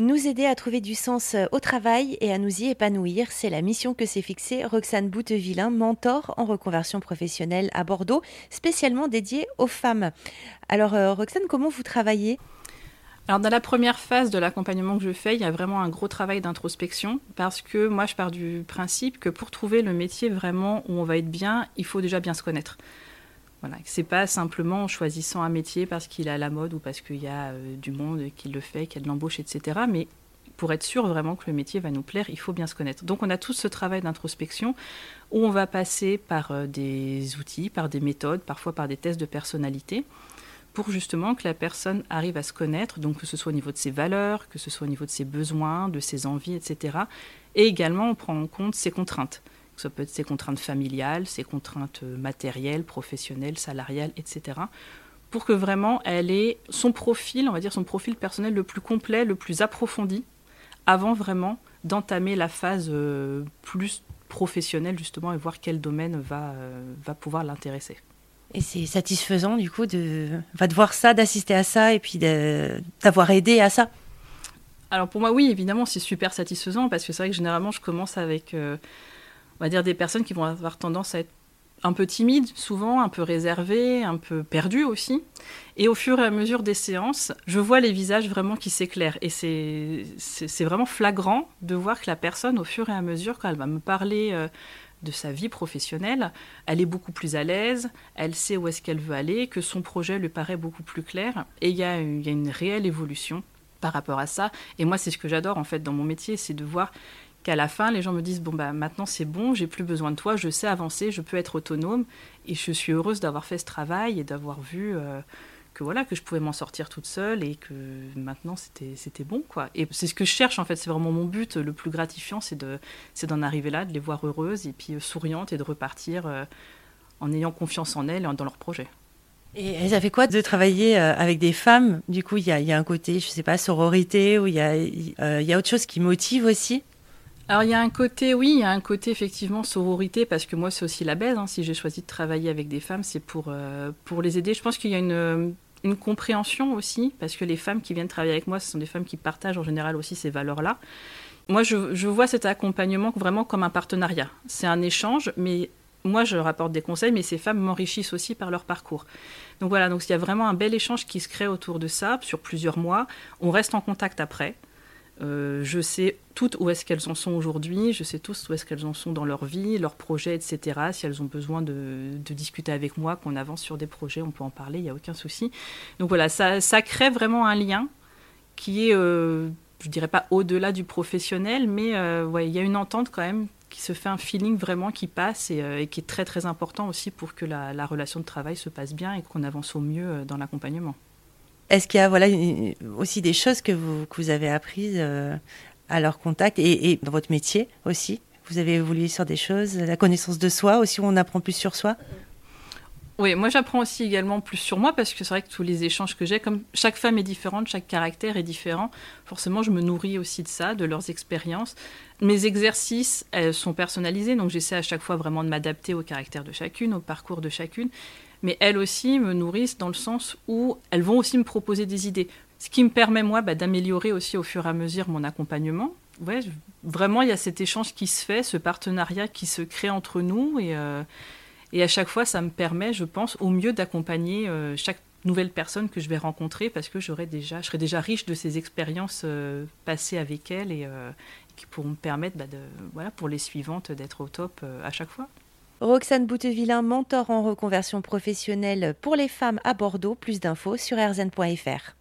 Nous aider à trouver du sens euh, au travail et à nous y épanouir, c'est la mission que s'est fixée Roxane Boutevillain, mentor en reconversion professionnelle à Bordeaux, spécialement dédiée aux femmes. Alors euh, Roxane, comment vous travaillez? Alors dans la première phase de l'accompagnement que je fais, il y a vraiment un gros travail d'introspection parce que moi je pars du principe que pour trouver le métier vraiment où on va être bien, il faut déjà bien se connaître. Voilà, c'est pas simplement en choisissant un métier parce qu'il à la mode ou parce qu'il y a euh, du monde qui le fait, qu'il y a de l'embauche, etc. Mais pour être sûr vraiment que le métier va nous plaire, il faut bien se connaître. Donc on a tout ce travail d'introspection où on va passer par euh, des outils, par des méthodes, parfois par des tests de personnalité pour justement que la personne arrive à se connaître, donc que ce soit au niveau de ses valeurs, que ce soit au niveau de ses besoins, de ses envies, etc. Et également, on prend en compte ses contraintes. Ça peut être ses contraintes familiales, ses contraintes euh, matérielles, professionnelles, salariales, etc. Pour que vraiment elle ait son profil, on va dire son profil personnel le plus complet, le plus approfondi, avant vraiment d'entamer la phase euh, plus professionnelle justement et voir quel domaine va, euh, va pouvoir l'intéresser. Et c'est satisfaisant du coup de, va de voir ça, d'assister à ça et puis d'avoir aidé à ça. Alors pour moi oui, évidemment c'est super satisfaisant parce que c'est vrai que généralement je commence avec on va dire des personnes qui vont avoir tendance à être un peu timides, souvent un peu réservées, un peu perdues aussi. Et au fur et à mesure des séances, je vois les visages vraiment qui s'éclairent. Et c'est vraiment flagrant de voir que la personne, au fur et à mesure, quand elle va me parler euh, de sa vie professionnelle, elle est beaucoup plus à l'aise, elle sait où est-ce qu'elle veut aller, que son projet lui paraît beaucoup plus clair. Et il y, a une réelle évolution par rapport à ça. Et moi, c'est ce que j'adore en fait dans mon métier, c'est de voir qu'à la fin, les gens me disent bon bah maintenant c'est bon, j'ai plus besoin de toi, je sais avancer, je peux être autonome. Et je suis heureuse d'avoir fait ce travail et d'avoir vu euh, que voilà que je pouvais m'en sortir toute seule et que maintenant c'était bon quoi. Et c'est ce que je cherche en fait, c'est vraiment mon but. Le plus gratifiant, c'est de d'en arriver là, de les voir heureuses et puis euh, souriantes et de repartir euh, en ayant confiance en elles et dans leur projet. Et ça fait quoi de travailler avec des femmes? Du coup, il y a, un côté, je sais pas, sororité, ou il y a, il y a autre chose qui motive aussi? Alors il y a un côté, oui, il y a un côté effectivement sororité, parce que moi c'est aussi la baisse. Hein. si j'ai choisi de travailler avec des femmes, c'est pour, euh, pour les aider. Je pense qu'il y a une, une, compréhension aussi, parce que les femmes qui viennent travailler avec moi, ce sont des femmes qui partagent en général aussi ces valeurs-là. Moi je, je, vois cet accompagnement vraiment comme un partenariat. C'est un échange, mais moi je leur apporte des conseils, mais ces femmes m'enrichissent aussi par leur parcours. Donc voilà, donc il y a vraiment un bel échange qui se crée autour de ça sur plusieurs mois. On reste en contact après. Euh, je sais toutes où est-ce qu'elles en sont aujourd'hui, je sais tous où est-ce qu'elles en sont dans leur vie, leurs projets, etc. Si elles ont besoin de, discuter avec moi, qu'on avance sur des projets, on peut en parler, il n'y a aucun souci. Donc voilà, ça, crée vraiment un lien qui est, euh, je dirais pas au-delà du professionnel, mais euh, il y a une entente quand même qui se fait un feeling vraiment qui passe et, qui est très très important aussi pour que la relation de travail se passe bien et qu'on avance au mieux dans l'accompagnement. Est-ce qu'il y a voilà, aussi des choses que vous, que vous avez apprises euh, à leur contact et, dans votre métier aussi? Vous avez évolué sur des choses, la connaissance de soi aussi, on apprend plus sur soi? Oui, moi j'apprends aussi également plus sur moi parce que c'est vrai que tous les échanges que j'ai, comme chaque femme est différente, chaque caractère est différent, forcément je me nourris aussi de ça, de leurs expériences. Mes exercices sont personnalisés, donc j'essaie à chaque fois vraiment de m'adapter au caractère de chacune, au parcours de chacune mais elles aussi me nourrissent dans le sens où elles vont aussi me proposer des idées. Ce qui me permet, moi, bah, d'améliorer aussi au fur et à mesure mon accompagnement. Ouais, vraiment, il y a cet échange qui se fait, ce partenariat qui se crée entre nous. Et, euh, et à chaque fois, ça me permet, je pense, au mieux d'accompagner euh, chaque nouvelle personne que je vais rencontrer parce que déjà, je serai déjà riche de ces expériences euh, passées avec elles et qui pourront me permettre, bah, de, voilà, pour les suivantes, d'être au top à chaque fois. Roxane Boutevillain, mentor en reconversion professionnelle pour les femmes à Bordeaux. Plus d'infos sur rzn.fr.